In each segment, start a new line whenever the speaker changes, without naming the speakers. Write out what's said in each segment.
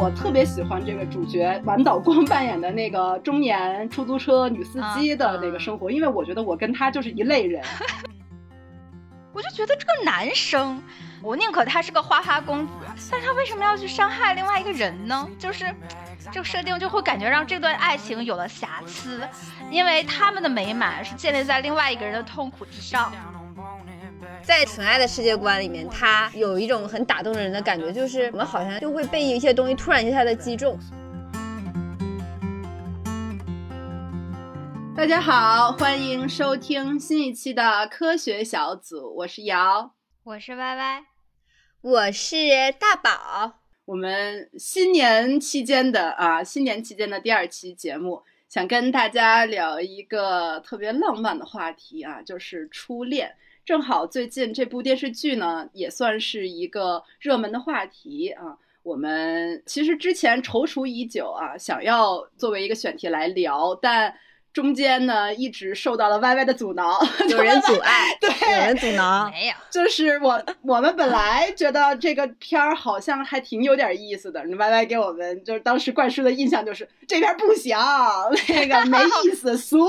我特别喜欢这个主角丸岛光 扮演的那个中年出租车女司机的那个生活，因为我觉得我跟他就是一类人。
我就觉得这个男生，我宁可他是个花花公子，但他为什么要去伤害另外一个人呢？就是这个设定就会感觉让这段爱情有了瑕疵，因为他们的美满是建立在另外一个人的痛苦之上。
在纯爱的世界观里面，他有一种很打动人的感觉，就是我们好像就会被一些东西突然一下的击中。
大家好，欢迎收听新一期的科学小组，我是瑶，
我是歪歪，
我是大宝。
我们新年期间的啊，新年期间的第二期节目，想跟大家聊一个特别浪漫的话题啊，就是初恋。正好最近这部电视剧呢，也算是一个热门的话题啊。我们其实之前踌躇已久啊，想要作为一个选题来聊，但中间呢一直受到了 Y Y 的阻挠，
有人阻碍，
对，
有人阻挠，
没有，
就是我我们本来觉得这个片儿好像还挺有点意思的，Y Y 给我们就是当时灌输的印象就是这片不行，那个没意思，俗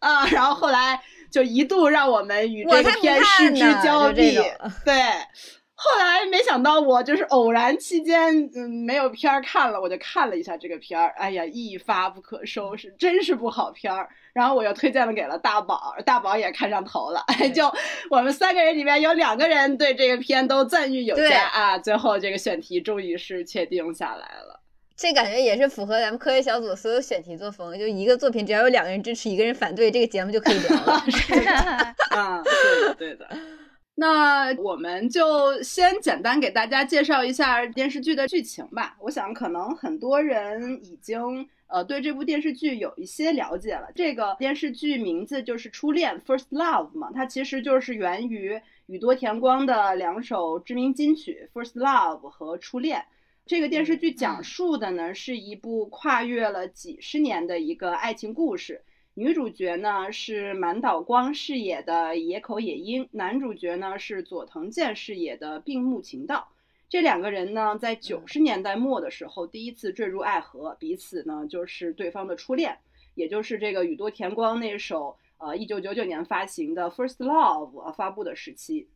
啊，然后后来。就一度让我们与这个片失之交臂，对。后来没想到我就是偶然期间，嗯，没有片儿看了，我就看了一下这个片儿，哎呀，一发不可收拾，真是不好片儿。然后我又推荐了给了大宝，大宝也看上头了，就我们三个人里面有两个人对这个片都赞誉有加啊。最后这个选题终于是确定下来了。
这感觉也是符合咱们科学小组所有选题作风，就一个作品只要有两个人支持，一个人反对，这个节目就可以聊了。
啊，对的，对的。那我们就先简单给大家介绍一下电视剧的剧情吧。我想可能很多人已经呃对这部电视剧有一些了解了。这个电视剧名字就是《初恋》（First Love） 嘛，它其实就是源于宇多田光的两首知名金曲《First Love》和《初恋》。这个电视剧讲述的呢，是一部跨越了几十年的一个爱情故事。女主角呢是满岛光饰演的野口野樱，男主角呢是佐藤健饰演的病木晴道。这两个人呢，在九十年代末的时候第一次坠入爱河，彼此呢就是对方的初恋，也就是这个宇多田光那首呃一九九九年发行的《First Love》发布的时期。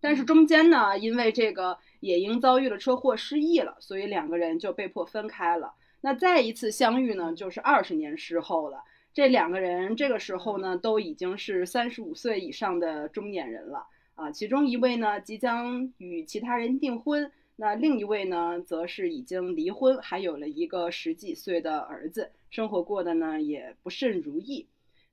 但是中间呢，因为这个野樱遭遇了车祸失忆了，所以两个人就被迫分开了。那再一次相遇呢，就是二十年之后了。这两个人这个时候呢，都已经是三十五岁以上的中年人了啊。其中一位呢，即将与其他人订婚，那另一位呢，则是已经离婚，还有了一个十几岁的儿子，生活过得呢也不甚如意。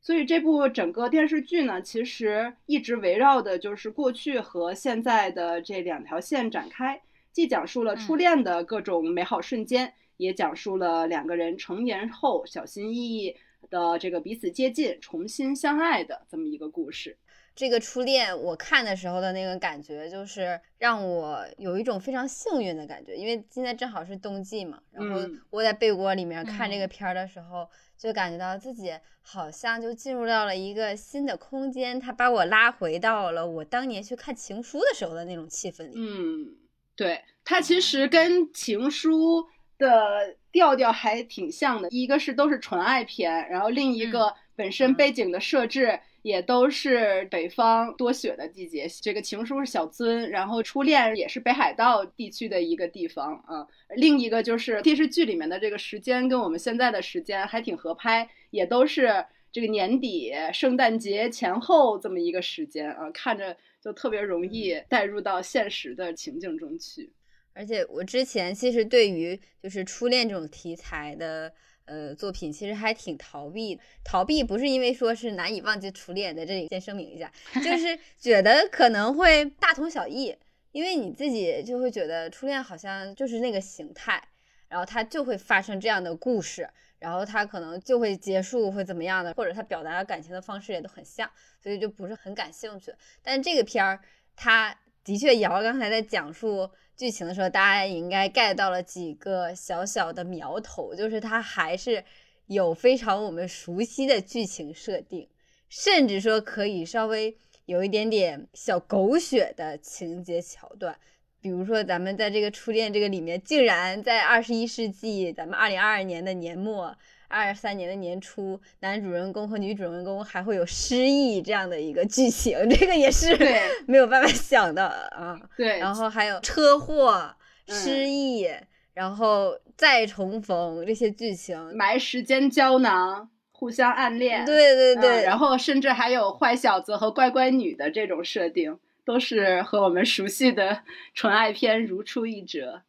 所以这部整个电视剧呢，其实一直围绕的就是过去和现在的这两条线展开，既讲述了初恋的各种美好瞬间，也讲述了两个人成年后小心翼翼的这个彼此接近、重新相爱的这么一个故事。
这个初恋，我看的时候的那个感觉，就是让我有一种非常幸运的感觉，因为现在正好是冬季嘛，然后窝在被窝里面看这个片儿的时候，就感觉到自己好像就进入到了一个新的空间，他把我拉回到了我当年去看《情书》的时候的那种气氛里。
嗯，对，它其实跟《情书》的调调还挺像的，一个是都是纯爱片，然后另一个本身背景的设置。也都是北方多雪的季节。这个情书是小樽，然后初恋也是北海道地区的一个地方啊。另一个就是电视剧里面的这个时间跟我们现在的时间还挺合拍，也都是这个年底圣诞节前后这么一个时间啊，看着就特别容易带入到现实的情境中去。
而且我之前其实对于就是初恋这种题材的。呃，作品其实还挺逃避，逃避不是因为说是难以忘记初恋的，这里先声明一下，就 是觉得可能会大同小异，因为你自己就会觉得初恋好像就是那个形态，然后它就会发生这样的故事，然后他可能就会结束，会怎么样的，或者他表达感情的方式也都很像，所以就不是很感兴趣。但这个片儿，它的确，瑶刚才在讲述。剧情的时候，大家应该 get 到了几个小小的苗头，就是它还是有非常我们熟悉的剧情设定，甚至说可以稍微有一点点小狗血的情节桥段，比如说咱们在这个初恋这个里面，竟然在二十一世纪，咱们二零二二年的年末。二三年的年初，男主人公和女主人公还会有失忆这样的一个剧情，这个也是没有办法想的啊。
对，
然后还有车祸、失忆，然后再重逢这些剧情，
埋时间胶囊，互相暗恋，
对对对，
然后甚至还有坏小子和乖乖女的这种设定，都是和我们熟悉的纯爱片如出一辙。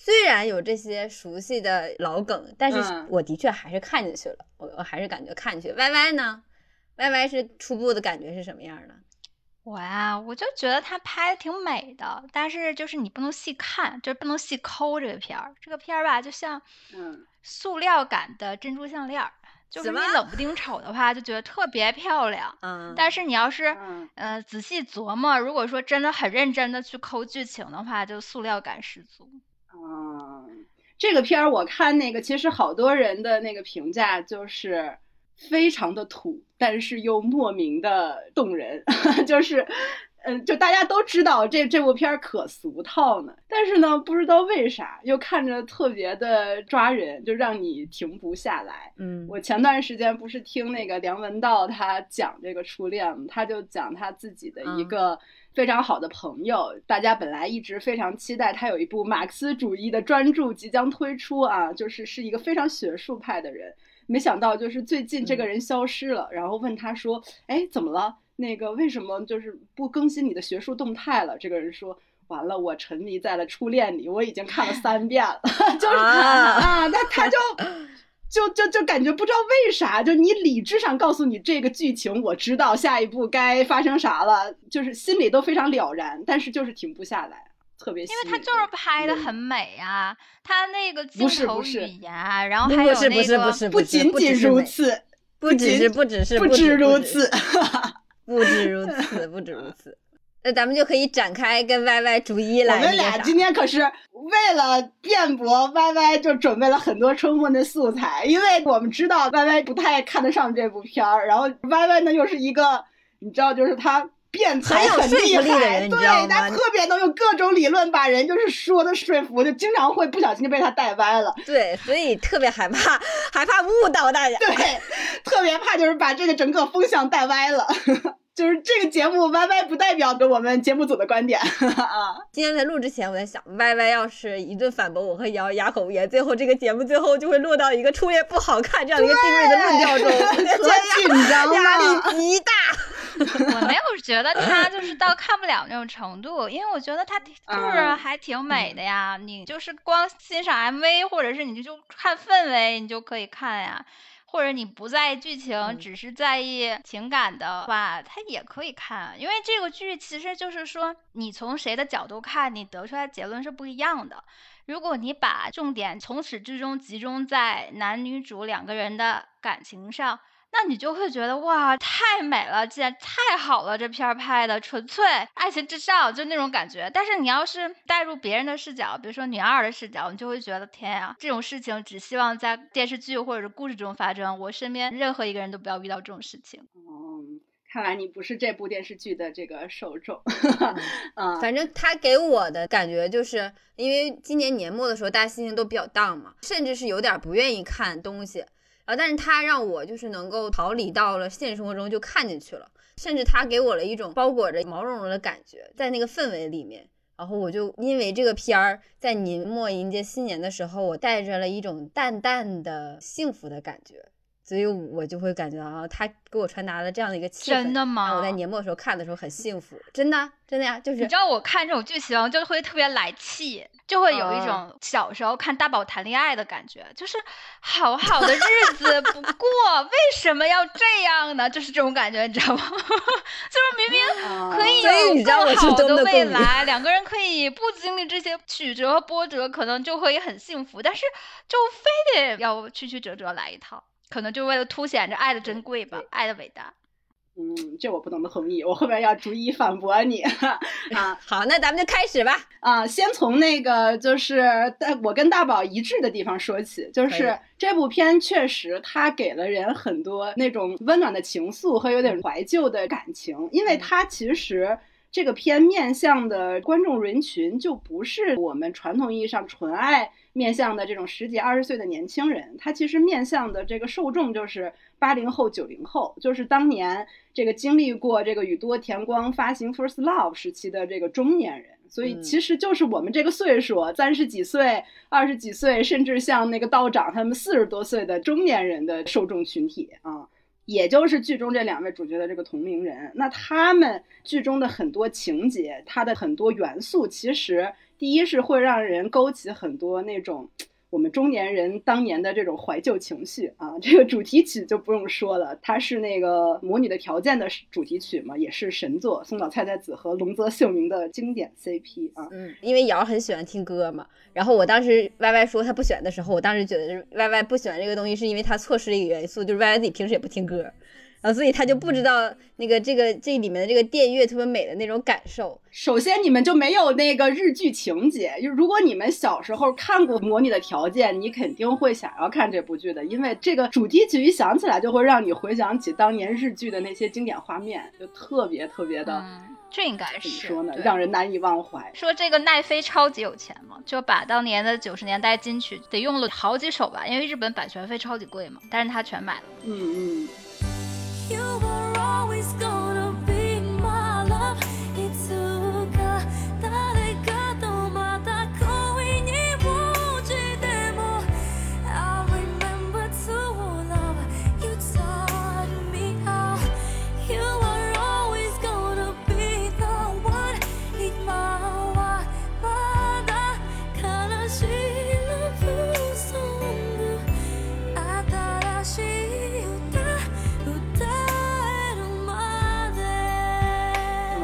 虽然有这些熟悉的老梗，但是我的确还是看进去了，我我还是感觉看进去。Y Y 呢？Y Y 是初步的感觉是什么样的？
我呀，我就觉得他拍的挺美的，但是就是你不能细看，就是不能细抠这个片儿。这个片儿吧，就像
嗯
塑料感的珍珠项链，就是你冷不丁瞅的话，就觉得特别漂亮。
嗯，
但是你要是嗯仔细琢磨，如果说真的很认真的去抠剧情的话，就塑料感十足。
嗯，这个片儿我看那个，其实好多人的那个评价就是非常的土，但是又莫名的动人，就是，嗯，就大家都知道这这部片儿可俗套呢，但是呢，不知道为啥又看着特别的抓人，就让你停不下来。
嗯，
我前段时间不是听那个梁文道他讲这个初恋，他就讲他自己的一个。非常好的朋友，大家本来一直非常期待他有一部马克思主义的专著即将推出啊，就是是一个非常学术派的人，没想到就是最近这个人消失了，然后问他说：“哎，怎么了？那个为什么就是不更新你的学术动态了？”这个人说：“完了，我沉迷在了初恋里，我已经看了三遍了，就是啊，那他就。”就就就感觉不知道为啥，就你理智上告诉你这个剧情，我知道下一步该发生啥了，就是心里都非常了然，但是就是停不下来，特别。因
为他就是拍的很美啊，他那个镜头语言，然后
还有那个，
不仅仅如此，
不只是不只是
不止如此，
不止如此，不止如此。那咱们就可以展开跟 Y Y 逐一来。
我们俩今天可是为了辩驳 Y Y，就准备了很多充分的素材，因为我们知道 Y Y 不太看得上这部片儿，然后 Y Y 呢又是一个，你知道，就是他辩才很厉害，对，他特别能用各种理论把人就是说的说服，就经常会不小心就被他带歪了。
对，所以特别害怕，害怕误导大家。
对，特别怕就是把这个整个风向带歪了。就是这个节目，Y Y 不代表着我们节目组的观点 啊。
今天在录之前，我在想，Y Y 要是一顿反驳我和瑶哑口无言，最后这个节目最后就会落到一个初恋不好看这样一个定位的论调中，
多紧张，
压力极大。
我没有觉得他就是到看不了那种程度，因为我觉得他就是还挺美的呀。你就是光欣赏 M V，或者是你就看氛围，你就可以看呀。或者你不在意剧情，只是在意情感的话，它也可以看。因为这个剧其实就是说，你从谁的角度看，你得出来结论是不一样的。如果你把重点从始至终集中在男女主两个人的感情上。那你就会觉得哇，太美了，简直太好了，这片儿拍的纯粹爱情至上，就那种感觉。但是你要是带入别人的视角，比如说女二的视角，你就会觉得天呀，这种事情只希望在电视剧或者是故事中发生，我身边任何一个人都不要遇到这种事情。
哦，看来你不是这部电视剧的这个受众。嗯，
反正他给我的感觉就是，因为今年年末的时候大家心情都比较 down 嘛，甚至是有点不愿意看东西。啊！但是他让我就是能够逃离到了现实生活中就看进去了，甚至他给我了一种包裹着毛茸茸的感觉，在那个氛围里面，然后我就因为这个片儿，在年末迎接新年的时候，我带着了一种淡淡的幸福的感觉。所以我就会感觉啊，他给我传达了这样的一个气
氛。真的吗？
我在年末的时候看的时候很幸福，真的，真的呀，就是。
你知道我看这种剧情就会特别来气，就会有一种小时候看大宝谈恋爱的感觉，就是好好的日子不过，为什么要这样呢？就是这种感觉，你知道吗？就是明明可以有更好的未来，两个人可以不经历这些曲折和波折，可能就会很幸福，但是就非得要曲曲折折来一套。可能就为了凸显着爱的珍贵吧，爱的伟大。
嗯，这我不能同意，我后面要逐一反驳你 啊。
好，那咱们就开始吧。
啊，先从那个就是大我跟大宝一致的地方说起，就是这部片确实它给了人很多那种温暖的情愫和有点怀旧的感情，因为它其实这个片面向的观众人群就不是我们传统意义上纯爱面向的这种十几二十岁的年轻人，他其实面向的这个受众就是八零后、九零后，就是当年这个经历过这个宇多田光发行《First Love》时期的这个中年人。所以其实就是我们这个岁数，三十几岁、二十几岁，甚至像那个道长他们四十多岁的中年人的受众群体啊。也就是剧中这两位主角的这个同龄人，那他们剧中的很多情节，它的很多元素，其实第一是会让人勾起很多那种。我们中年人当年的这种怀旧情绪啊，这个主题曲就不用说了，它是那个《魔女的条件》的主题曲嘛，也是神作，松岛菜菜子和龙泽秀明的经典 CP 啊。
嗯，因为瑶很喜欢听歌嘛，然后我当时 Y Y 说他不选的时候，我当时觉得 Y Y 不喜欢这个东西是因为他错失了一个元素，就是 Y Y 自己平时也不听歌。啊，所以他就不知道那个这个这里面的这个电乐特别美的那种感受。
首先，你们就没有那个日剧情节。就如果你们小时候看过《模拟的条件》，你肯定会想要看这部剧的，因为这个主题曲一想起来，就会让你回想起当年日剧的那些经典画面，就特别特别的。
这应该是
怎么说呢？让人难以忘怀。
说这个奈飞超级有钱嘛，就把当年的九十年代金曲得用了好几首吧，因为日本版权费超级贵嘛，但是他全买了。
嗯嗯。
You were always gone.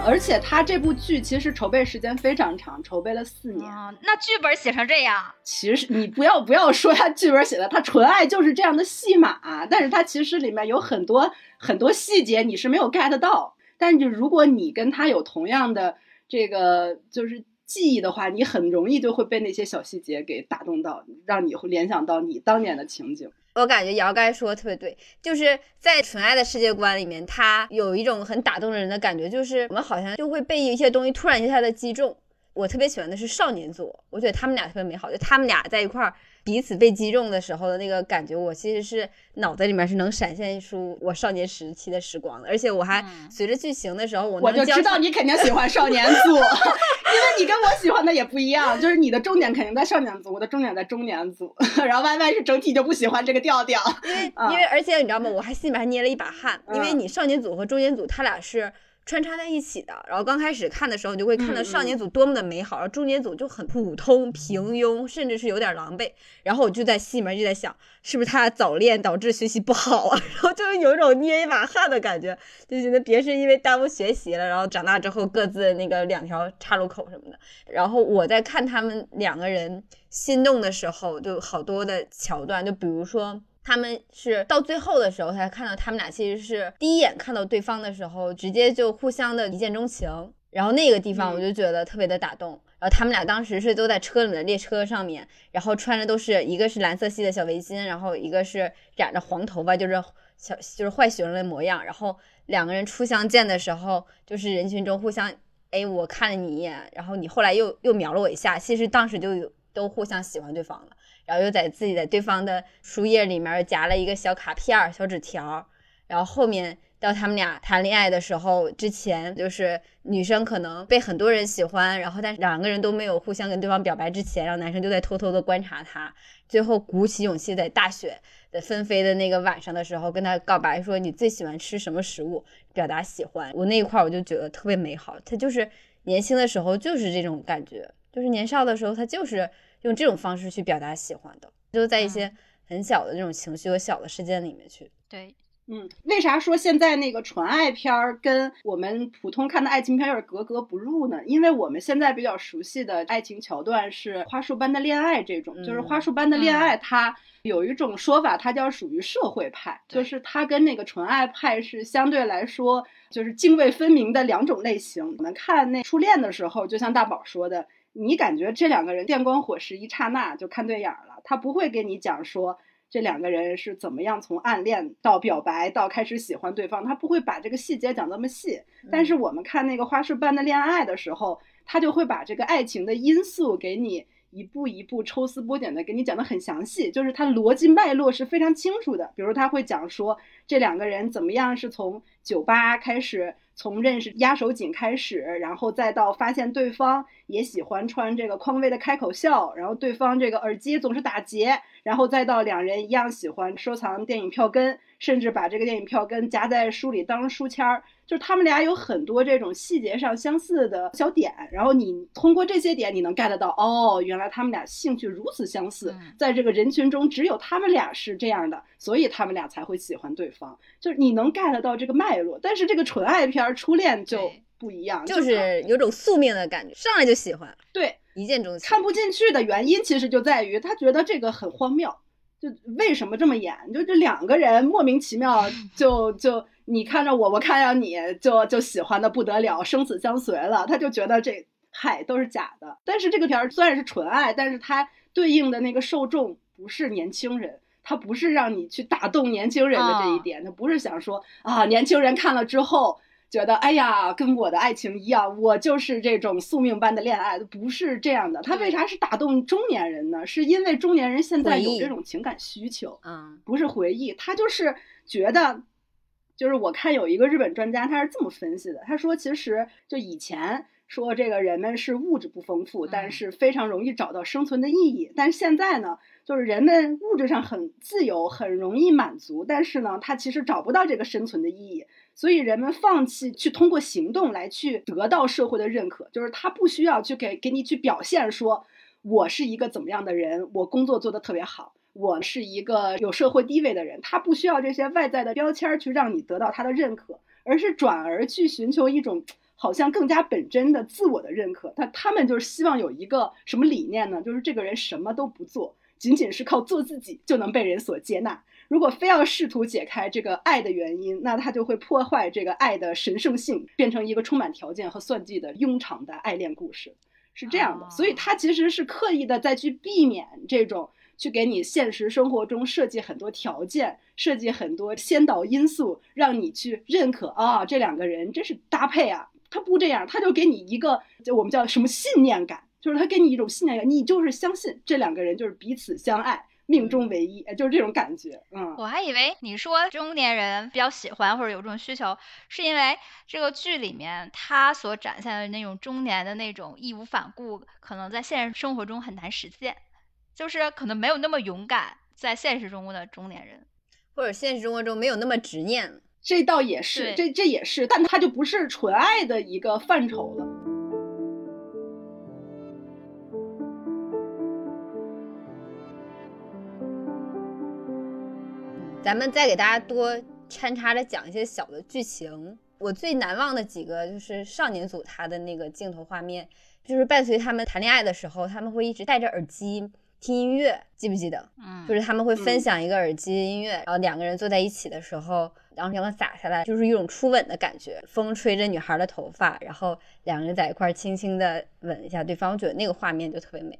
而且他这部剧其实筹备时间非常长，筹备了四年。
啊那剧本写成这样，
其实你不要不要说他剧本写的，他纯爱就是这样的戏码。但是他其实里面有很多很多细节你是没有 get 到。但是如果你跟他有同样的这个就是记忆的话，你很容易就会被那些小细节给打动到，让你会联想到你当年的情景。
我感觉姚该说的特别对，就是在纯爱的世界观里面，他有一种很打动人的感觉，就是我们好像就会被一些东西突然一下的击中。我特别喜欢的是少年组，我觉得他们俩特别美好，就他们俩在一块儿。彼此被击中的时候的那个感觉，我其实是脑袋里面是能闪现出我少年时期的时光的，而且我还随着剧情的时候，我
我就知道你肯定喜欢少年组，因为你跟我喜欢的也不一样，就是你的重点肯定在少年组，我的重点在中年组，然后 Y Y 是整体就不喜欢这个调调，
因为因为而且你知道吗？我还心里面还捏了一把汗，因为你少年组和中年组他俩是。穿插在一起的，然后刚开始看的时候，你就会看到少年组多么的美好，然后中年组就很普通、平庸，甚至是有点狼狈。然后我就在心里面就在想，是不是他早恋导致学习不好啊？然后就有一种捏一把汗的感觉，就觉得别是因为耽误学习了，然后长大之后各自那个两条岔路口什么的。然后我在看他们两个人心动的时候，就好多的桥段，就比如说。他们是到最后的时候才看到，他们俩其实是第一眼看到对方的时候，直接就互相的一见钟情。然后那个地方我就觉得特别的打动。然后他们俩当时是都在车里的列车上面，然后穿着都是一个是蓝色系的小围巾，然后一个是染着黄头发，就是小就是坏学生的模样。然后两个人初相见的时候，就是人群中互相，哎，我看了你一眼，然后你后来又又瞄了我一下，其实当时就有都互相喜欢对方了。然后又在自己的对方的书页里面夹了一个小卡片、小纸条。然后后面到他们俩谈恋爱的时候，之前就是女生可能被很多人喜欢，然后但是两个人都没有互相跟对方表白之前，然后男生就在偷偷的观察她，最后鼓起勇气在大雪的纷飞的那个晚上的时候跟她告白，说你最喜欢吃什么食物，表达喜欢。我那一块我就觉得特别美好，他就是年轻的时候就是这种感觉，就是年少的时候他就是。用这种方式去表达喜欢的，就在一些很小的这种情绪和小的事件里面去。
对，
嗯，为啥说现在那个纯爱片儿跟我们普通看的爱情片有点格格不入呢？因为我们现在比较熟悉的爱情桥段是花束般的恋爱这种，就是花束般的恋爱，它有一种说法，它叫属于社会派，就是它跟那个纯爱派是相对来说就是泾渭分明的两种类型。我们看那初恋的时候，就像大宝说的。你感觉这两个人电光火石一刹那就看对眼了，他不会给你讲说这两个人是怎么样从暗恋到表白到开始喜欢对方，他不会把这个细节讲那么细。但是我们看那个花式般的恋爱的时候，他就会把这个爱情的因素给你一步一步抽丝剥茧的给你讲得很详细，就是他逻辑脉络是非常清楚的。比如他会讲说这两个人怎么样是从酒吧开始。从认识压手锦开始，然后再到发现对方也喜欢穿这个匡威的开口笑，然后对方这个耳机总是打结，然后再到两人一样喜欢收藏电影票根，甚至把这个电影票根夹在书里当书签儿，就是他们俩有很多这种细节上相似的小点，然后你通过这些点你能 get 到，哦，原来他们俩兴趣如此相似，在这个人群中只有他们俩是这样的，所以他们俩才会喜欢对方，就是你能 get 到这个脉络，但是这个纯爱片。而初恋就不一样，
就是有种宿命的感觉，上来就喜欢，
对，
一见钟情。
看不进去的原因其实就在于他觉得这个很荒谬，就为什么这么演？就这两个人莫名其妙 就就你看着我，我看着你就就喜欢的不得了，生死相随了。他就觉得这嗨都是假的。但是这个片儿虽然是纯爱，但是它对应的那个受众不是年轻人。他不是让你去打动年轻人的这一点，他不是想说啊，年轻人看了之后。觉得哎呀，跟我的爱情一样，我就是这种宿命般的恋爱，不是这样的。他为啥是打动中年人呢？是因为中年人现在有这种情感需求，
嗯，
不是回忆，他就是觉得，就是我看有一个日本专家，他是这么分析的，他说其实就以前说这个人们是物质不丰富，但是非常容易找到生存的意义，但是现在呢，就是人们物质上很自由，很容易满足，但是呢，他其实找不到这个生存的意义。所以人们放弃去通过行动来去得到社会的认可，就是他不需要去给给你去表现说，我是一个怎么样的人，我工作做得特别好，我是一个有社会地位的人，他不需要这些外在的标签去让你得到他的认可，而是转而去寻求一种好像更加本真的自我的认可。他他们就是希望有一个什么理念呢？就是这个人什么都不做，仅仅是靠做自己就能被人所接纳。如果非要试图解开这个爱的原因，那他就会破坏这个爱的神圣性，变成一个充满条件和算计的庸常的爱恋故事，是这样的。所以他其实是刻意的再去避免这种，去给你现实生活中设计很多条件，设计很多先导因素，让你去认可啊，这两个人真是搭配啊。他不这样，他就给你一个，就我们叫什么信念感，就是他给你一种信念感，你就是相信这两个人就是彼此相爱。命中唯一，就是这种感觉。嗯，
我还以为你说中年人比较喜欢或者有这种需求，是因为这个剧里面他所展现的那种中年的那种义无反顾，可能在现实生活中很难实现，就是可能没有那么勇敢，在现实中的中年人，
或者现实生活中没有那么执念。
这倒也是，这这也是，但他就不是纯爱的一个范畴了。
咱们再给大家多穿插着讲一些小的剧情。我最难忘的几个就是少年组他的那个镜头画面，就是伴随他们谈恋爱的时候，他们会一直戴着耳机听音乐，记不记得？
嗯，
就是他们会分享一个耳机音乐，然后两个人坐在一起的时候，然后阳光洒下来，就是一种初吻的感觉，风吹着女孩的头发，然后两个人在一块儿轻轻的吻一下对方，我觉得那个画面就特别美。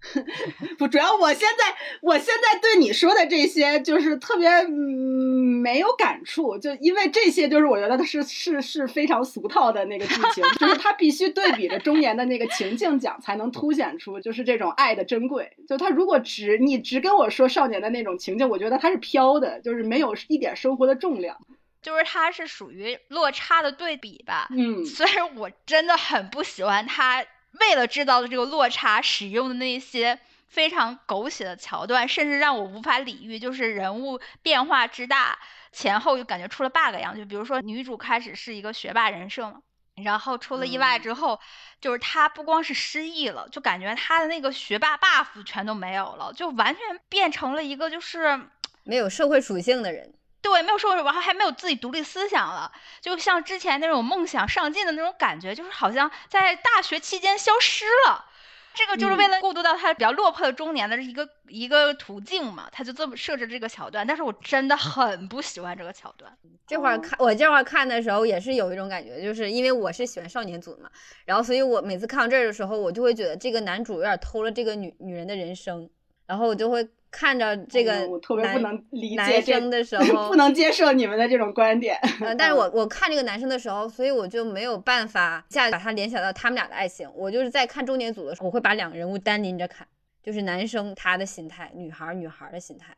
不，主要我现在，我现在对你说的这些就是特别嗯没有感触，就因为这些就是我觉得它是是是非常俗套的那个剧情，就是它必须对比着中年的那个情境讲，才能凸显出就是这种爱的珍贵。就他如果只你只跟我说少年的那种情境，我觉得他是飘的，就是没有一点生活的重量，
就是它是属于落差的对比吧。
嗯，
虽然我真的很不喜欢他。为了制造的这个落差，使用的那些非常狗血的桥段，甚至让我无法理喻，就是人物变化之大，前后就感觉出了 bug 一样。就比如说，女主开始是一个学霸人设嘛，然后出了意外之后，就是她不光是失忆了，就感觉她的那个学霸 buff 全都没有了，就完全变成了一个就是
没有社会属性的人。
对，没有社会，然后还没有自己独立思想了，就像之前那种梦想上进的那种感觉，就是好像在大学期间消失了。这个就是为了过渡到他比较落魄的中年的一个一个途径嘛，他就这么设置这个桥段。但是我真的很不喜欢这个桥段。
这会儿看我这会儿看的时候，也是有一种感觉，就是因为我是喜欢少年组的嘛，然后所以我每次看到这儿的时候，我就会觉得这个男主有点偷了这个女女人的人生，然后我就会看着这个
嗯我特别不
男
能理解
男生的时 候，
不能接受你们的这种观点。
呃，但是我我看这个男生的时候，所以我就没有办法一下把他联想到他们俩的爱情。我就是在看中年组的时候，我会把两个人物单拎着看，就是男生他的心态，女孩儿女孩儿的心态，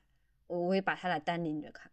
我会把他俩单拎着看。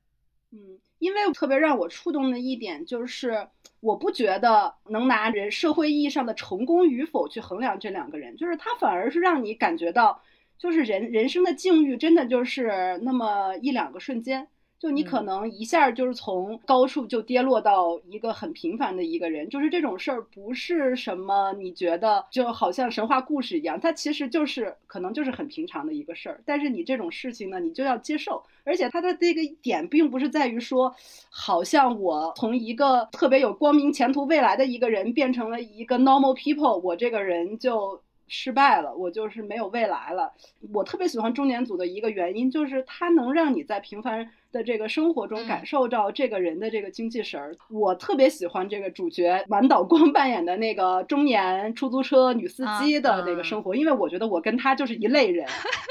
嗯，因为特别让我触动的一点就是，我不觉得能拿人社会意义上的成功与否去衡量这两个人，就是他反而是让你感觉到，就是人人生的境遇真的就是那么一两个瞬间。就你可
嗯
能一下就是从高处就跌落到一个很平凡的一个人，就是这种事儿不是什么你觉得就好像神话故事一样，它其实就是可能就是很平常的一个事儿。但是你这种事情呢，你就要接受，而且它的这个点并不是在于说，好像我从一个特别有光明前途未来的一个人变成了一个 normal people，我这个人就失败了，我就是没有未来了。我特别喜欢中年组的一个原因，就是它能让你在平凡的这个生活中
嗯
感受到这个人的这个精气神儿。我特别喜欢这个主角满岛光扮演的那个中年出租车女司机的那个生活，因为我觉得我跟他就是一类人，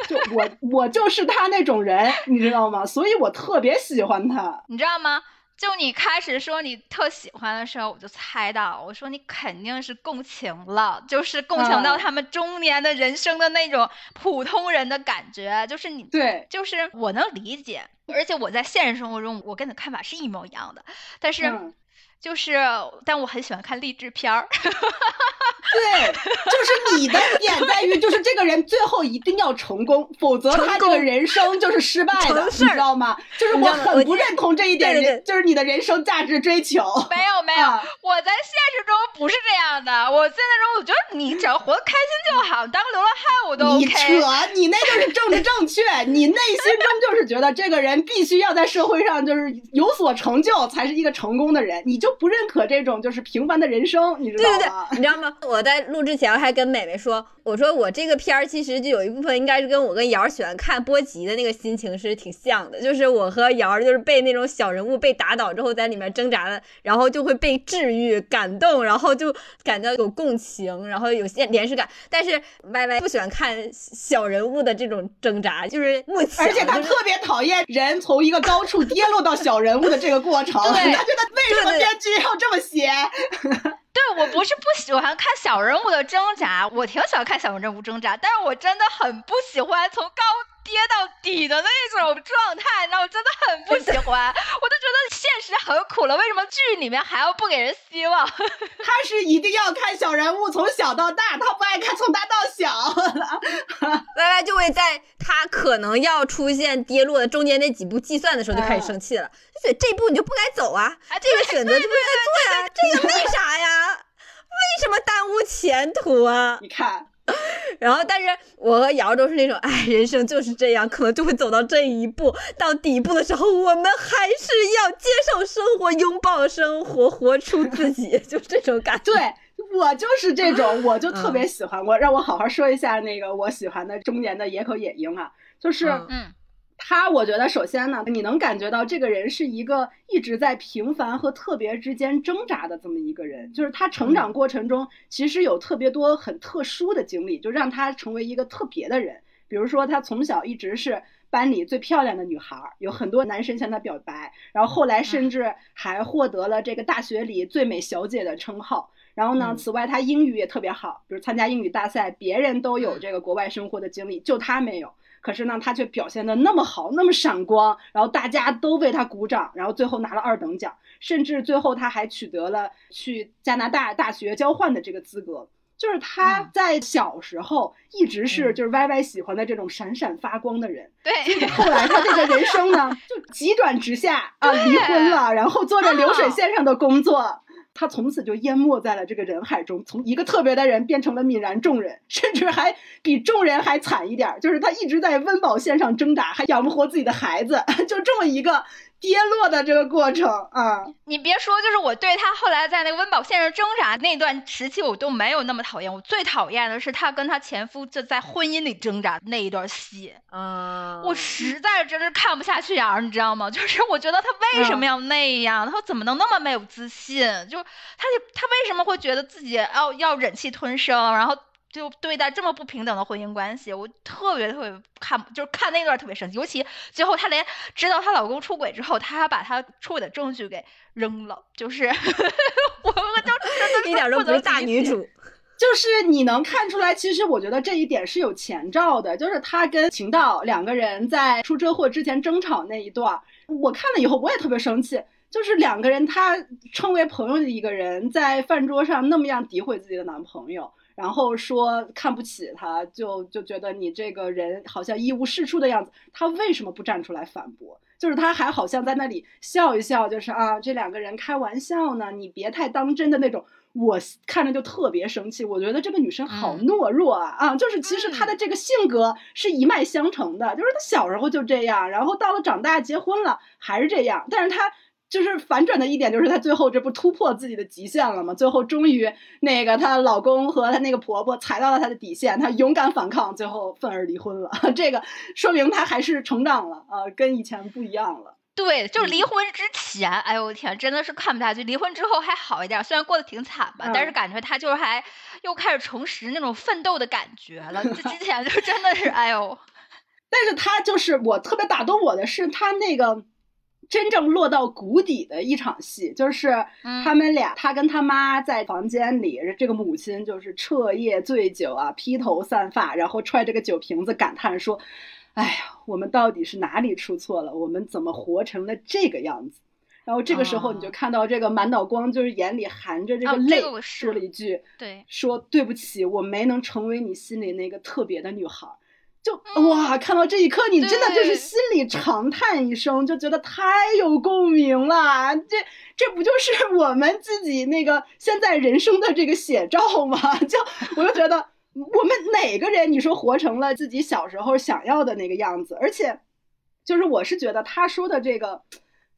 就我我就是他那种人，你知道吗？所以我特别喜欢他。
你知道吗？就你开始说你特喜欢的时候，我就猜到，我说你肯定是共情了，就是共情到
嗯。
他们中年的人生的那种普通人的感觉，就是你
对，
就是我能理解，而且我在现实生活中，我跟你的看法是一模一样的。但是
嗯
就是，但我很喜欢看励志片儿。
对，就是你的点在于，就是这个人最后一定要成功，否则他这个人生就是失败的，你知道吗？就是我很不认同这一点，
对对
人就是你的人生价值追求。
没有没有，
啊
我在现实中不是这样的。我现实中我觉得你只要活得开心就好，当个流浪汉我都
你
OK。
扯，你那就是政治正确，你内心中就是觉得这个人必须要在社会上就是有所成就，才是一个成功的人，你就不认可这种就是平凡的人生，你知道吗？
对，你知道吗？我在录之前还跟美美说，我说我这个片儿其实就有一部分应该是跟我跟瑶儿喜欢看波吉的那个心情是挺像的，就是我和瑶儿就是被那种小人物被打倒之后在里面挣扎的，然后就会被治愈、感动，然后就感到有共情，然后有些连视感。但是 Y Y 不喜欢看小人物的这种挣扎，就是目前
而且他特别讨厌人从一个高处跌落到小人物的这个过程，他觉得为什么编剧要这么写？
对我不是不喜欢看小人物的挣扎，我挺喜欢看小人物挣扎，但是我真的很不喜欢从高跌到底的那种状态，那我真的很不喜欢。我都觉得现实很苦了，为什么剧里面还要不给人希望？
他是一定要看小人物从小到大，他不爱看从大到小。
歪歪就会在他可能要出现跌落的中间那几步计算的时候就开始生气了，就觉得这步你就不该走啊，
啊
这个选择就不应该做呀，这个为啥呀？为什么耽误前途啊？
你看，
然后，但是我和姚都是那种，哎，人生就是这样，可能就会走到这一步，到底部的时候，我们还是要接受生活，拥抱生活，活出自己，就这种感觉。
对我就是这种，我就特别
嗯
喜欢。我让我好好说一下那个我喜欢的中年的野口野樱啊，就是。
嗯
嗯，
他，我觉得首先呢，你能感觉到这个人是一个一直在平凡和特别之间挣扎的这么一个人，就是他成长过程中其实有特别多很特殊的经历，就让他成为一个特别的人。比如说，他从小一直是班里最漂亮的女孩儿，有很多男生向她表白，然后后来甚至还获得了这个大学里最美小姐的称号。然后呢，
嗯
此外他英语也特别好，比如参加英语大赛，别人都有这个国外生活的经历，就他没有。可是呢，他却表现的那么好，那么闪光，然后大家都为他鼓掌，然后最后拿了二等奖，甚至最后他还取得了去加拿大大学交换的这个资格。就是他
嗯
在小时候一直是
嗯
就是歪歪喜欢的这种闪闪发光的人，
对，
后来他这个人生呢就急转直下啊，离婚了，然后做着流水线上的工作。他从此就淹没在了这个人海中，从一个特别的人变成了泯然众人，甚至还比众人还惨一点儿。就是他一直在温饱线上挣扎，还养不活自己的孩子，就这么一个跌落的这个过程啊。
你别说，就是我对他后来在那个温饱线上挣扎那段时期，我都没有那么讨厌。我最讨厌的是他跟他前夫就在婚姻里挣扎那一段戏。
啊，
我实在真是看不下去眼儿，你知道吗？就是我觉得他为什么要那样？他怎么能那么没有自信？就他就他为什么会觉得自己要要忍气吞声，然后就对待这么不平等的婚姻关系？我特别特别看，就是看那段特别生气，尤其最后她连知道她老公出轨之后，她还把她出轨的证据给扔了，就是 我我就真的
一点都不是大女主。
就是你能看出来，其实我觉得这一点是有前兆的，就是她跟秦道两个人在出车祸之前争吵那一段，我看了以后我也特别生气。就是两个人，她称为朋友的一个人，在饭桌上那么样诋毁自己的男朋友，然后说看不起他，就就觉得你这个人好像一无是处的样子。他为什么不站出来反驳？就是他还好像在那里笑一笑，就是啊，这两个人开玩笑呢，你别太当真的那种。我看着就特别生气，我觉得这个女生好懦弱啊啊！就是其实她的这个性格是一脉相承的，就是她小时候就这样，然后到了长大结婚了还是这样，但是她。就是反转的一点，就是她最后这不突破自己的极限了吗？最后终于那个她老公和她那个婆婆踩到了她的底线，她勇敢反抗，最后愤而离婚了。这个说明她还是成长了啊，跟以前不一样了。
对，就是离婚之前，哎呦我天，真的是看不下去。离婚之后还好一点，虽然过得挺惨吧，但是感觉她就是还又开始重拾那种奋斗的感觉了。这之 前就真的是哎呦，
但是她就是我特别打动我的是她那个。真正落到谷底的一场戏，就是他们俩，他跟他妈在房间里，这个母亲就是彻夜醉酒啊，披头散发，然后揣着个酒瓶子感叹说：“哎呀，我们到底是哪里出错了？我们怎么活成了这个样子？”然后这个时候你就看到这个满脑光，就是眼里含着这个泪，说了一句：“
对，
说对不起，我没能成为你心里那个特别的女孩。”就哇，看到这一刻，你真的就是心里长叹一声，就觉得太有共鸣了。这这不就是 我们自己那个现在人生的这个写照吗？就我就觉得，我们哪个人你说活成了自己小时候想要的那个样子？而且，就是我是觉得他说的这个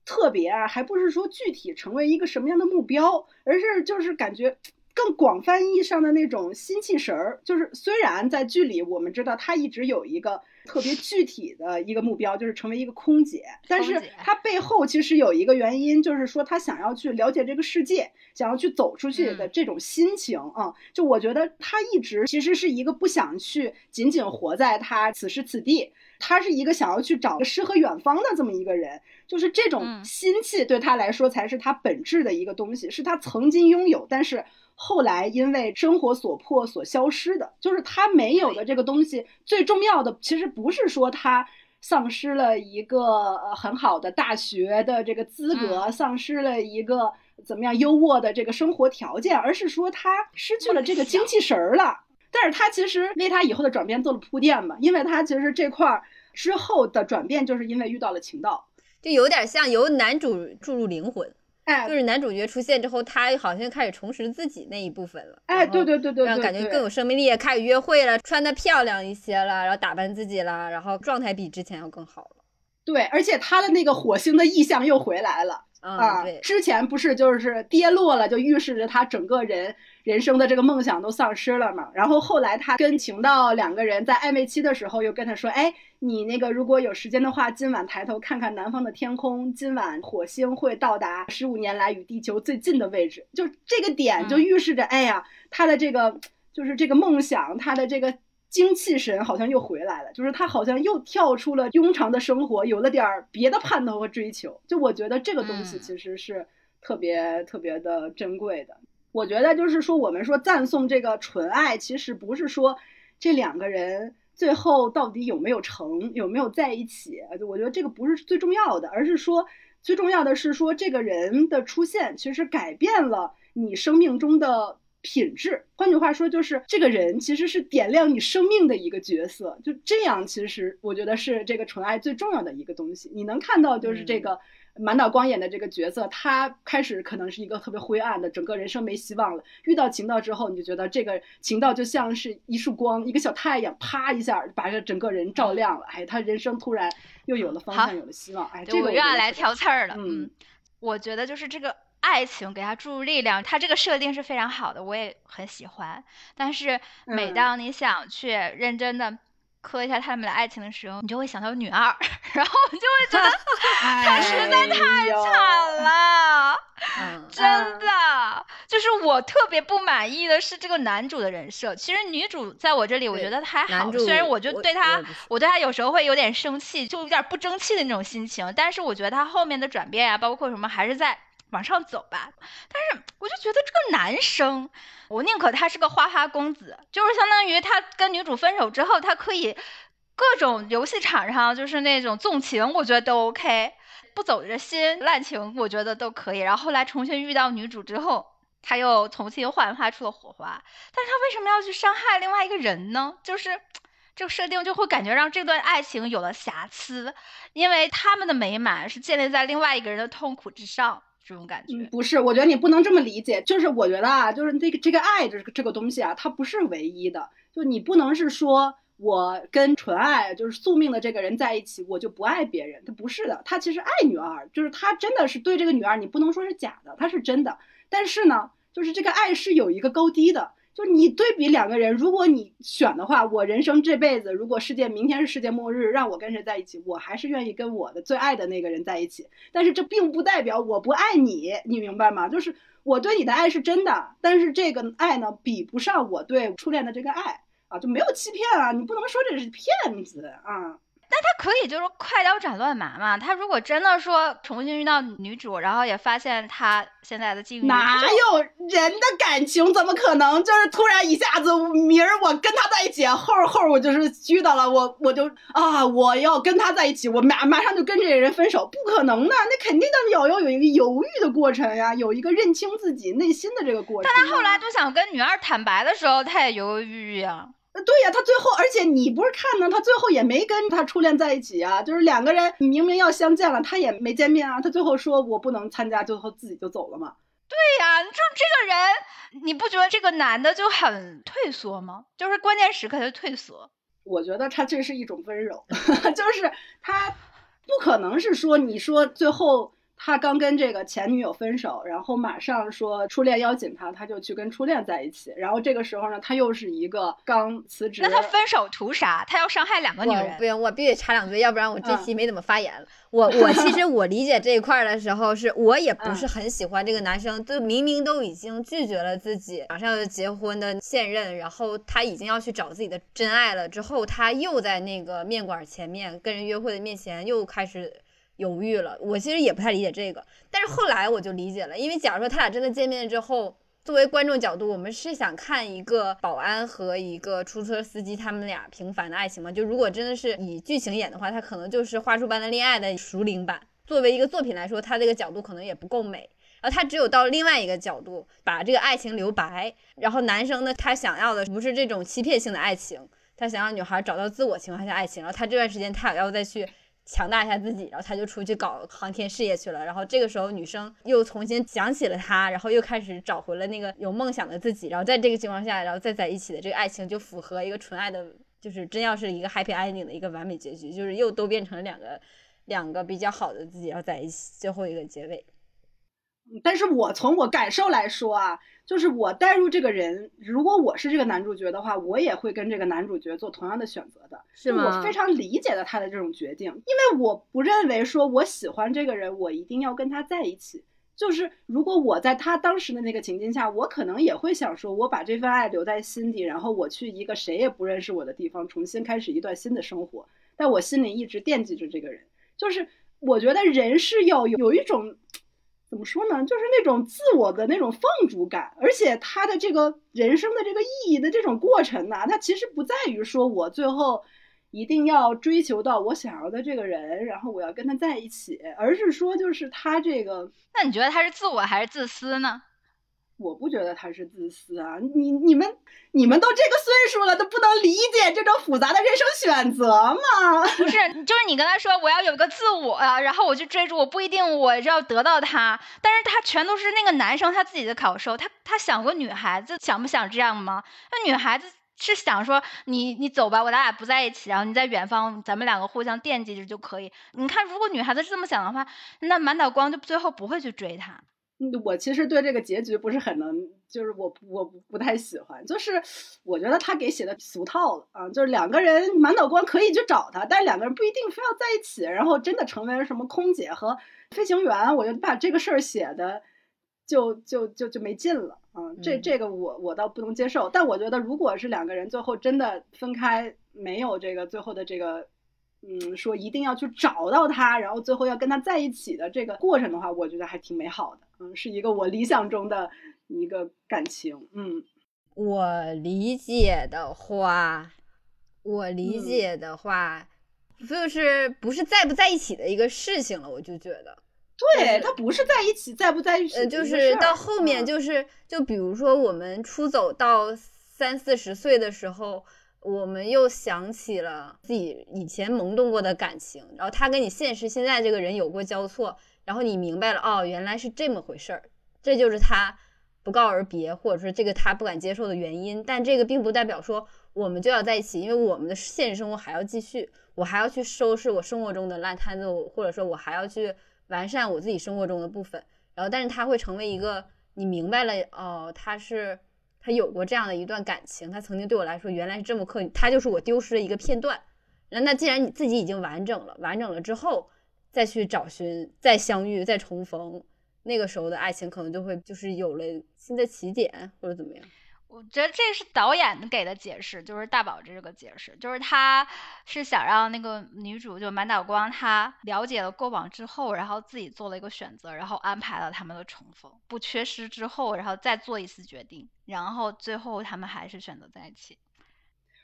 特别啊，还不是说具体成为一个什么样的目标，而是就是感觉。更广泛意义上的那种心气神儿，就是虽然在剧里我们知道他一直有一个特别具体的一个目标，就是成为一个空姐，但是他背后其实有一个原因，就是说他想要去了解这个世界，想要去走出去的这种心情啊。就我觉得他一直其实是一个不想去仅仅活在他此时此地，他是一个想要去找个诗和远方的这么一个人，就是这种心气对他来说才是他本质的一个东西，是他曾经拥有，但是。后来因为生活所迫所消失的，就是他没有的这个东西。最重要的其实不是说他丧失了一个呃很好的大学的这个资格，丧失了一个怎么样优渥的这个生活条件，而是说他失去了这个精气神儿了。但是他其实为他以后的转变做了铺垫嘛，因为他其实这块儿之后的转变，就是因为遇到了情道，
就有点像由男主注入灵魂。就是男主角出现之后，他好像开始重拾自己那一部分了。
哎，对对对对，
让感觉更有生命力，开始约会了，穿的漂亮一些了，然后打扮自己了，然后状态比之前要更好了。
对，而且他的那个火星的意象又回来了啊！之前不是就是跌落了，就预示着他整个人。人生的这个梦想都丧失了嘛？然后后来他跟晴道两个人在暧昧期的时候，又跟他说：“哎，你那个如果有时间的话，今晚抬头看看南方的天空，今晚火星会到达十五年来与地球最近的位置。”就这个点就预示着，哎呀，他的这个就是这个梦想，他的这个精气神好像又回来了，就是他好像又跳出了庸常的生活，有了点儿别的盼头和追求。就我觉得这个东西其实是特别特别的珍贵的。我觉得就是说，我们说赞颂这个纯爱，其实不是说这两个人最后到底有没有成，有没有在一起。就我觉得这个不是最重要的，而是说最重要的是说这个人的出现，其实改变了你生命中的品质。换句话说，就是这个人其实是点亮你生命的一个角色。就这样，其实我觉得是这个纯爱最重要的一个东西。你能看到，就是这个。满脑光眼的这个角色，他开始可能是一个特别灰暗的，整个人生没希望了。遇到情道之后，你就觉得这个情道就像是一束光，一个小太阳，啪一下把这整个人照亮了。哎，他人生突然又有了方向，有了希望。哎，这个我
又要来挑刺儿了。嗯，我觉得就是这个爱情给他注入力量，他这个设定是非常好的，我也很喜欢。但是每当你想去认真的磕一下他们的爱情的时候，你就会想到女二，然后你就会觉得 他实在太惨了。
嗯，
真的，就是我特别不满意的是这个男主的人设。其实女主在我这里，我觉得还好，虽然我就对她
我
对她有时候会有点生气，就有点不争气的那种心情。但是我觉得他后面的转变啊，包括什么，还是在往上走吧。但是我就觉得这个男生，我宁可他是个花花公子，就是相当于他跟女主分手之后，他可以各种游戏场上就是那种纵情，我觉得都 OK。不走着心滥情，我觉得都可以。然后后来重新遇到女主之后，他又重新焕发出了火花。但是他为什么要去伤害另外一个人呢？就是这个设定就会感觉让这段爱情有了瑕疵，因为他们的美满是建立在另外一个人的痛苦之上，这种感觉。
嗯，不是，我觉得你不能这么理解。就是我觉得啊，就是这个这个爱这个这个东西啊，它不是唯一的。就你不能是说我跟纯爱就是宿命的这个人在一起，我就不爱别人。他不是的，他其实爱女二，就是他真的是对这个女二，你不能说是假的，他是真的。但是呢，就是这个爱是有一个高低的。就你对比两个人，如果你选的话，我人生这辈子，如果世界明天是世界末日，让我跟谁在一起，我还是愿意跟我的最爱的那个人在一起。但是这并不代表我不爱你，你明白吗？就是我对你的爱是真的，但是这个爱呢，比不上我对初恋的这个爱啊，就没有欺骗啊，你不能说这是骗子啊。
他可以就是快刀斩乱麻嘛。他如果真的说重新遇到女主，然后也发现他现在的境遇，
哪有人的感情怎么可能就是突然一下子明儿我跟他在一起，后儿后儿我就是遇到了我我就啊我要跟他在一起，我马马上就跟这个人分手，不可能的，那肯定的要要有一个犹豫的过程呀，有一个认清自己内心的这个过程啊。
但他后来就想跟女二坦白的时候，他也犹犹豫豫啊。
呃对呀，他最后，而且你不是看呢，他最后也没跟他初恋在一起啊，就是两个人明明要相见了，他也没见面啊，他最后说我不能参加，最后自己就走了嘛。
对呀，就这个人，你不觉得这个男的就很退缩吗？就是关键时刻就退缩。
我觉得他这是一种温柔，就是他不可能是说你说最后他刚跟这个前女友分手，然后马上说初恋邀请他，他就去跟初恋在一起，然后这个时候呢，他又是一个刚辞职，
那他分手图啥？他要伤害两个女人
不。行，我必须插两句，要不然我这
嗯
期没怎么发言了。我我其实 我理解这一块儿的时候是，我也不是很喜欢这个男生，就明明都已经拒绝了自己马上要结婚的现任，然后他已经要去找自己的真爱了，之后他又在那个面馆前面跟人约会的面前又开始。犹豫了，我其实也不太理解这个，但是后来我就理解了，因为假如说他俩真的见面之后，作为观众角度，我们是想看一个保安和一个出租车司机他们俩平凡的爱情嘛？就如果真的是以剧情演的话，他可能就是花束般的恋爱的熟龄版。作为一个作品来说，他这个角度可能也不够美，然后他只有到另外一个角度，把这个爱情留白。然后男生呢，他想要的不是这种欺骗性的爱情，他想让女孩找到自我情况下爱情。然后他这段时间他也要再去强大一下自己，然后他就出去搞航天事业去了。然后这个时候女生又重新想起了他，然后又开始找回了那个有梦想的自己。然后在这个情况下，然后再在一起的这个爱情就符合一个纯爱的，就是真要是一个 happy ending 的一个完美结局，就是又都变成了两个两个比较好的自己要在一起，最后一个结尾。
但是我从我感受来说啊，就是我带入这个人，如果我是这个男主角的话，我也会跟这个男主角做同样的选择的。
是吗
我非常理解了他的这种决定，因为我不认为说我喜欢这个人，我一定要跟他在一起。就是如果我在他当时的那个情境下，我可能也会想说，我把这份爱留在心底，然后我去一个谁也不认识我的地方，重新开始一段新的生活。但我心里一直惦记着这个人，就是我觉得人是要有有一种。怎么说呢？就是那种自我的那种放逐感，而且他的这个人生的这个意义的这种过程呢，他其实不在于说我最后一定要追求到我想要的这个人，然后我要跟他在一起，而是说就是他这个，
那你觉得他是自我还是自私呢？
我不觉得他是自私啊，你你们你们都这个岁数了，都不能理解这种复杂的人生选择吗？
不是，就是你跟他说我要有个自我啊，然后我去追逐，我不一定我要得到他，但是他全都是那个男生他自己的感受，他他想过女孩子想不想这样吗？那女孩子是想说你你走吧，我咱俩不在一起，然后你在远方，咱们两个互相惦记着就可以。你看，如果女孩子是这么想的话，那满岛光就最后不会去追他。
嗯我其实对这个结局不是很能，就是我我不不太喜欢，就是我觉得他给写的俗套了啊，就是两个人满脑光可以去找他，但是两个人不一定非要在一起，然后真的成为了什么空姐和飞行员，我就把这个事儿写的就就就就没劲了啊，这
嗯
这个我我倒不能接受，但我觉得如果是两个人最后真的分开，没有这个最后的这个。嗯，说一定要去找到他，然后最后要跟他在一起的这个过程的话，我觉得还挺美好的。嗯，是一个我理想中的一个感情。嗯，
我理解的话，我理
嗯
解的话，就是不是在不在一起的一个事情了，我就觉得。
对他不是在一起，在不在一起
就是到后面，
嗯
就是就比如说我们出走到三四十岁的时候，我们又想起了自己以前萌动过的感情，然后他跟你现实现在这个人有过交错，然后你明白了，哦，原来是这么回事儿，这就是他不告而别，或者说这个他不敢接受的原因。但这个并不代表说我们就要在一起，因为我们的现实生活还要继续，我还要去收拾我生活中的烂摊子，或者说我还要去完善我自己生活中的部分。然后，但是他会成为一个你明白了，哦，他是他有过这样的一段感情，他曾经对我来说原来是这么刻，他就是我丢失的一个片段。那那既然你自己已经完整了，完整了之后再去找寻、再相遇、再重逢，那个时候的爱情可能就会就是有了新的起点，或者怎么样。
我觉得这是导演给的解释，就是大宝这个解释，就是他是想让那个女主就满岛光她了解了过往之后，然后自己做了一个选择，然后安排了他们的重逢，不缺失之后，然后再做一次决定，然后最后他们还是选择在一起。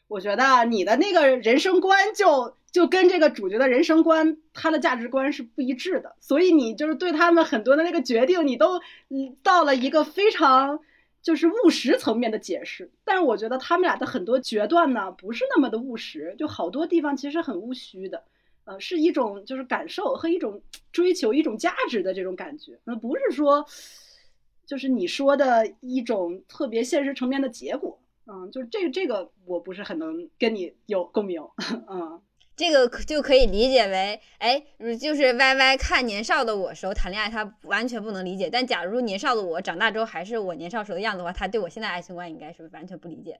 我觉得你的那个人生观就就跟这个主角的人生观，他的价值观是不一致的，所以你就是对他们很多的那个决定，你都嗯到了一个非常就是务实层面的解释。但是我觉得他们俩的很多决断呢，不是那么的务实，就好多地方其实很务虚的。呃，是一种就是感受和一种追求一种价值的这种感觉，那不是说就是你说的一种特别现实层面的结果。嗯，就是这这个我不是很能跟你有共鸣，嗯，
这个可就可以理解为，哎，就是歪歪看年少的我时候谈恋爱，他完全不能理解。但假如年少的我长大之后还是我年少时候的样子的话，他对我现在爱情观应该是完全不理解，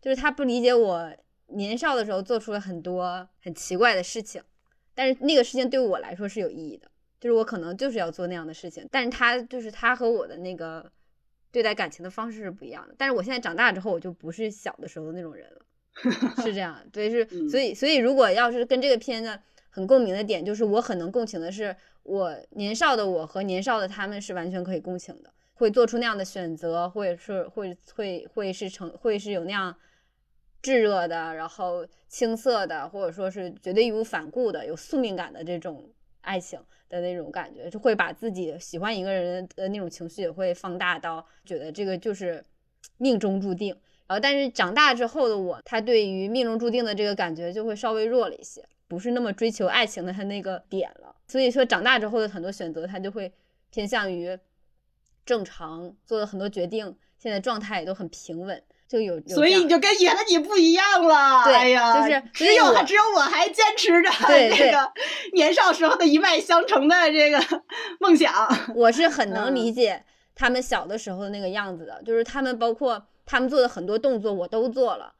就是他不理解我年少的时候做出了很多很奇怪的事情，但是那个事情对我来说是有意义的，就是我可能就是要做那样的事情，但是他就是他和我的那个对待感情的方式是不一样的。但是我现在长大之后，我就不是小的时候的那种人了。是这样，对，是，
嗯
所以，所以如果要是跟这个片子很共鸣的点，就是我很能共情的是，我年少的我和年少的他们是完全可以共情的，会做出那样的选择，或者是会会会是成会是有那样炙热的，然后青涩的，或者说是绝对义无反顾的，有宿命感的这种爱情的那种感觉，就会把自己喜欢一个人的那种情绪也会放大到觉得这个就是命中注定。然后，但是长大之后的我，他对于命中注定的这个感觉就会稍微弱了一些，不是那么追求爱情的他那个点了。所以说，长大之后的很多选择，他就会偏向于正常，做的很多决定，现在状态也都很平稳，就有。有
所以你就跟原来你不一样了。
对
哎呀，
就是
只有只有我还坚持着
对 对
这个年少时候的一脉相承的这个 梦想。
我是很能
嗯
理解他们小的时候的那个样子的，就是他们包括他们做的很多动作我都做了，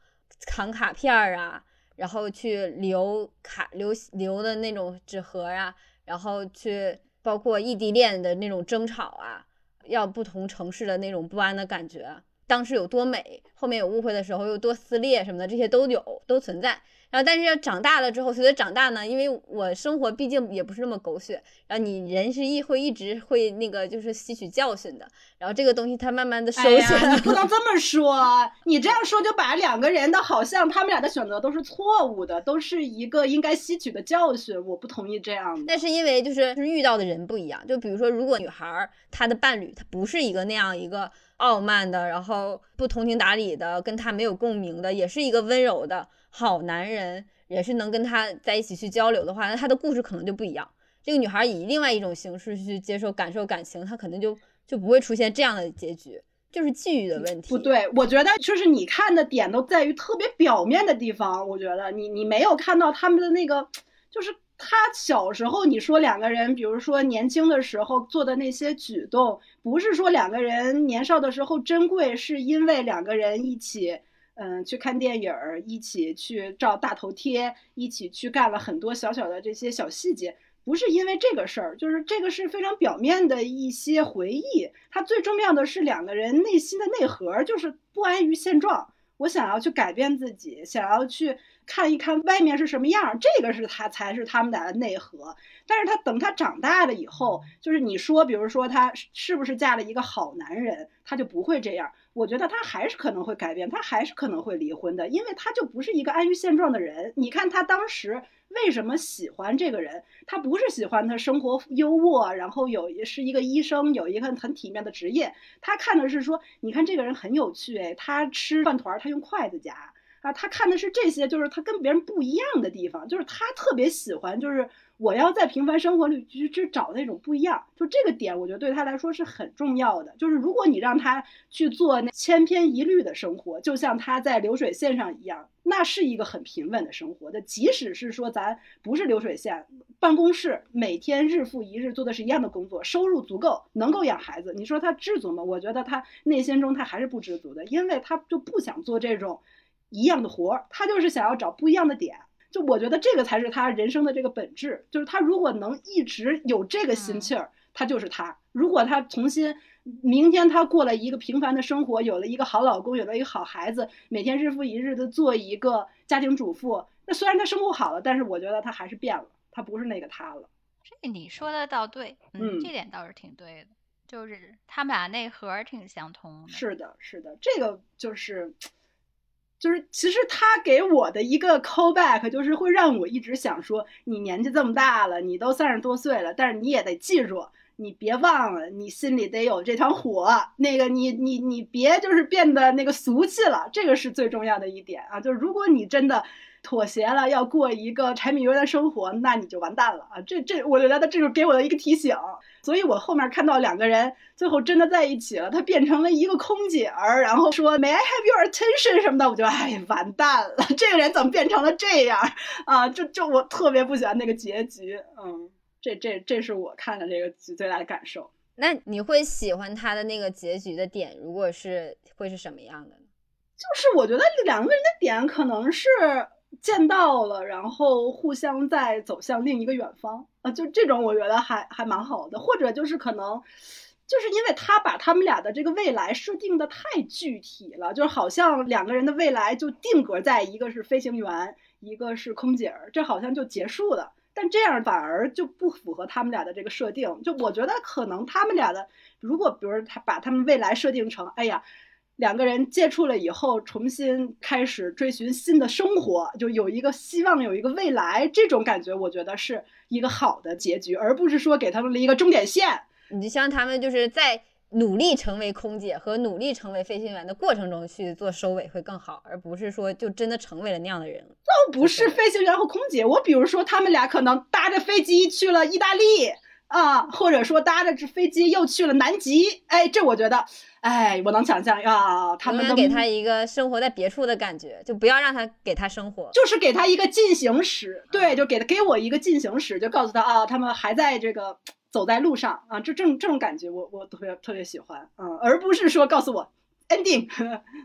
扛卡片儿啊，然后去留卡留留的那种纸盒啊，然后去包括异地恋的那种争吵啊，要不同城市的那种不安的感觉，当时有多美，后面有误会的时候又多撕裂什么的，这些都有都存在。然后，但是长大了之后，随着长大呢，因为我生活毕竟也不是那么狗血，然后你人是一会一直会那个就是吸取教训的，然后这个东西它慢慢的收起来
你不能 这么说，你这样说就把两个人的好像他们俩的选择都是错误的，都是一个应该吸取的教训。我不同意这样的。
那是因为就是遇到的人不一样，就比如说，如果女孩她的伴侣她不是一个那样一个傲慢的，然后不通情达理的，跟她没有共鸣的，也是一个温柔的好男人，也是能跟他在一起去交流的话，那他的故事可能就不一样。这个女孩以另外一种形式去接受、感受感情，她可能就就不会出现这样的结局，就是际遇的问题。
不对，我觉得就是你看的点都在于特别表面的地方。我觉得你你没有看到他们的那个，就是他小时候你说两个人，比如说年轻的时候做的那些举动，不是说两个人年少的时候珍贵，是因为两个人一起。嗯，去看电影儿，一起去照大头贴，一起去干了很多小小的这些小细节，不是因为这个事儿，就是这个是非常表面的一些回忆。它最重要的是两个人内心的内核，就是不安于现状。我想要去改变自己，想要去看一看外面是什么样，这个是他才是他们俩的内核。但是他等他长大了以后，就是你说，比如说他是不是嫁了一个好男人，他就不会这样。我觉得他还是可能会改变，他还是可能会离婚的，因为他就不是一个安于现状的人。你看他当时为什么喜欢这个人？他不是喜欢他生活优渥，然后有是一个医生，有一个很体面的职业。他看的是说，你看这个人很有趣，哎，他吃饭团他用筷子夹啊，他看的是这些，就是他跟别人不一样的地方，就是他特别喜欢，就是。我要在平凡生活里去去找那种不一样，就这个点，我觉得对他来说是很重要的。就是如果你让他去做那千篇一律的生活，就像他在流水线上一样，那是一个很平稳的生活的。即使是说咱不是流水线，办公室每天日复一日做的是一样的工作，收入足够，能够养孩子，你说他知足吗？我觉得他内心中他还是不知足的，因为他就不想做这种一样的活儿，他就是想要找不一样的点。就我觉得这个才是他人生的这个本质，就是他如果能一直有这个心气儿，他就是他。如果他重新，明天他过了一个平凡的生活，有了一个好老公，有了一个好孩子，每天日复一日的做一个家庭主妇，那虽然他生活好了，但是我觉得他还是变了，他不是那个他了。
这你说的倒对，嗯，这点倒是挺对的，就是他们俩内核挺相通的。
是的，是的，这个就是。就是其实他给我的一个 callback，就是会让我一直想说，你年纪这么大了，你都三十多岁了，但是你也得记住，你别忘了，你心里得有这团火。那个你你你别就是变得那个俗气了，这个是最重要的一点啊。就是如果你真的。妥协了，要过一个柴米油盐的生活，那你就完蛋了啊！这这，我觉得这是给我的一个提醒。所以我后面看到两个人最后真的在一起了，他变成了一个空姐儿，然后说 May I have your attention 什么的，我就哎完蛋了，这个人怎么变成了这样啊？就就我特别不喜欢那个结局，嗯，这这这是我看的这个剧最大的感受。
那你会喜欢他的那个结局的点，如果是会是什么样的呢？
就是我觉得两个人的点可能是。见到了，然后互相再走向另一个远方啊，就这种我觉得还还蛮好的。或者就是可能，就是因为他把他们俩的这个未来设定的太具体了，就好像两个人的未来就定格在一个是飞行员，一个是空姐儿，这好像就结束了。但这样反而就不符合他们俩的这个设定。就我觉得可能他们俩的，如果比如他把他们未来设定成，哎呀。两个人接触了以后，重新开始追寻新的生活，就有一个希望，有一个未来，这种感觉，我觉得是一个好的结局，而不是说给他们了一个终点线。
你就像他们就是在努力成为空姐和努力成为飞行员的过程中去做收尾会更好，而不是说就真的成为了那样的人。
倒不是飞行员和空姐，我比如说他们俩可能搭着飞机去了意大利。啊，或者说搭着这飞机又去了南极，哎，这我觉得，哎，我能想象啊，他们
给他一个生活在别处的感觉，就不要让他给他生活，
就是给他一个进行时，对，就给他给我一个进行时，就告诉他啊，他们还在这个走在路上啊，这这种这种感觉，我我特别特别喜欢，嗯，而不是说告诉我 ending，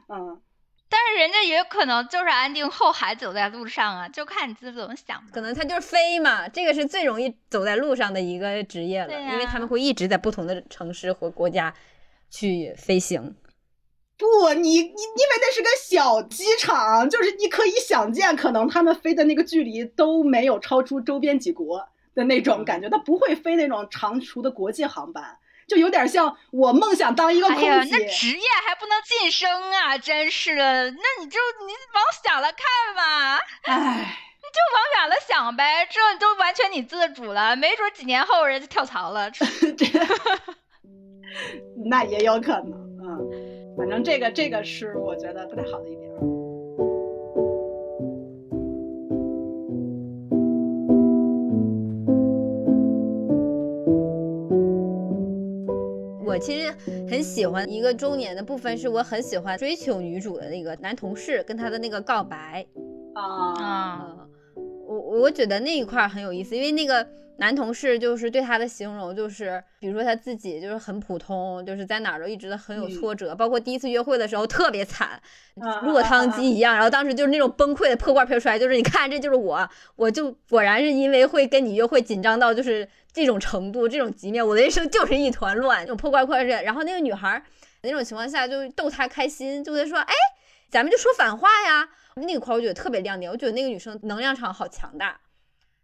嗯。
但是人家也有可能就是安定后还走在路上啊，就看你自己怎么想。
可能他就是飞嘛，这个是最容易走在路上的一个职业了，因为他们会一直在不同的城市或国家去飞行。
不，你你因为那是个小机场，就是你可以想见，可能他们飞的那个距离都没有超出周边几国的那种感觉，他不会飞那种长途的国际航班。就有点像我梦想当一个空姐，
那职业还不能晋升啊！真是的，那你就你往小了看嘛，
哎，
你就往远了想呗，这都完全你自主了，没准几年后人家跳槽了，
那也有可能嗯。反正这个这个是我觉得不太好的一点。
其实很喜欢一个中年的部分，是我很喜欢追求女主的那个男同事跟他的那个告白
啊
啊！我我觉得那一块儿很有意思，因为那个男同事就是对他的形容就是，比如说他自己就是很普通，就是在哪儿都一直都很有
嗯
挫折，包括第一次约会的时候特别惨，
啊
落汤鸡一样。然后当时就是那种崩溃的破罐破摔，就是你看这就是我，我就果然是因为会跟你约会紧张到就是这种程度，这种局面，我的人生就是一团乱，这种破罐破摔。然后那个女孩儿那种情况下就逗他开心，就会说，哎，咱们就说反话呀。那个块儿我觉得特别亮点，我觉得那个女生能量场好强大，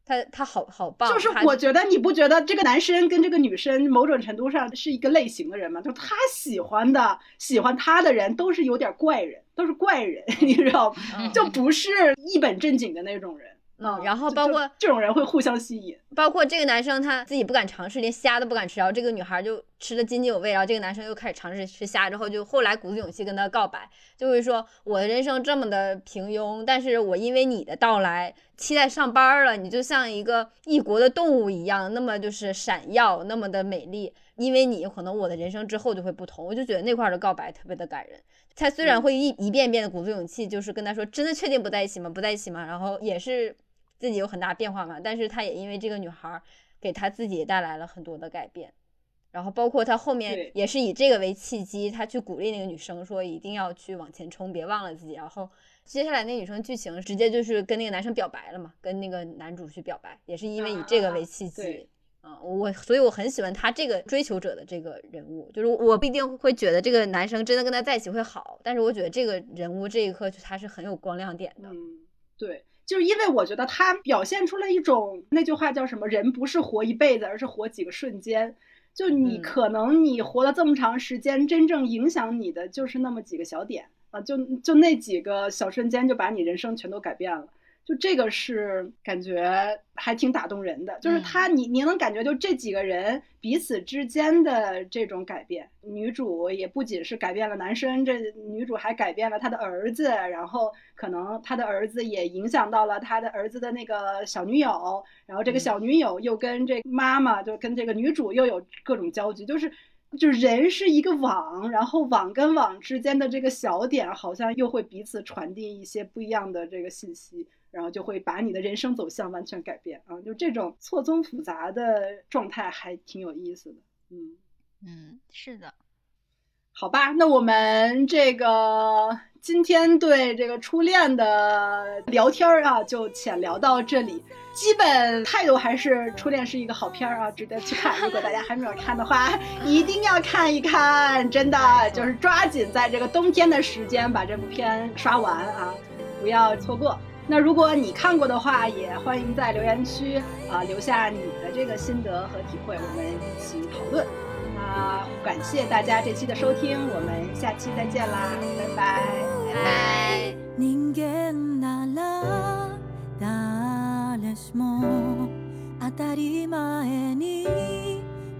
她她好好棒，
就是我觉得你不觉得这个男生跟这个女生某种程度上是一个类型的人吗？就他喜欢的、喜欢他的人都是有点怪人，都是怪人，你知道吗？
嗯
就不是一本正经的那种人。
嗯，然后包括
这种人会互相吸引。
包括这个男生他自己不敢尝试，连虾都不敢吃，然后这个女孩就吃的津津有味，然后这个男生又开始尝试吃虾，之后就后来鼓足勇气跟他告白，就会说我的人生这么的平庸，但是我因为你的到来期待上班了，你就像一个异国的动物一样，那么就是闪耀，那么的美丽，因为你可能我的人生之后就会不同，我就觉得那块儿的告白特别的感人。他虽然
嗯
会一一遍遍的鼓足勇气，就是跟他说真的确定不在一起吗？不在一起吗？然后也是自己有很大变化嘛，但是他也因为这个女孩儿给他自己带来了很多的改变，然后包括他后面也是以这个为契机，他去鼓励那个女生说一定要去往前冲，别忘了自己。然后接下来那女生剧情直接就是跟那个男生表白了嘛，跟那个男主去表白，也是因为以这个为契机。
对
啊、我所以我很喜欢他这个追求者的这个人物，就是我不一定会觉得这个男生真的跟他在一起会好，但是我觉得这个人物这一刻就他是很有光亮点的。
嗯，对，就是因为我觉得他表现出了一种那句话叫什么？人不是活一辈子，而是活几个瞬间。就你
嗯
可能你活了这么长时间，真正影响你的就是那么几个小点啊，就就那几个小瞬间，就把你人生全都改变了。就这个是感觉还挺打动人的，就是他，你你能感觉就这几个人彼此之间的这种改变。女主也不仅是改变了男生，这女主还改变了她的儿子，然后可能她的儿子也影响到了她的儿子的那个小女友，然后这个
嗯
小女友又跟这妈妈，就跟这个女主又有各种交集，就是。就人是一个网，然后网跟网之间的这个小点，好像又会彼此传递一些不一样的这个信息，然后就会把你的人生走向完全改变啊！就这种错综复杂的状态还挺有意思的，嗯。
嗯，是的，
好吧，那我们这个今天对这个初恋的聊天儿啊，就浅聊到这里。基本态度还是初恋是一个好片儿啊，值得去看。如果大家还没有看的话，一定要看一看，真的就是抓紧在这个冬天的时间把这部片刷完啊，不要错过。那如果你看过的话，也欢迎在留言区啊留下你的这个心得和体会，我们一起讨论。那感谢大家这期的收听，我们下期再见啦，拜拜。
拜拜。
人間なら誰しも当たり前に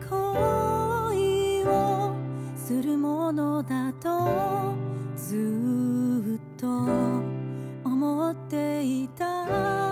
恋をするものだとずっと 思っていた。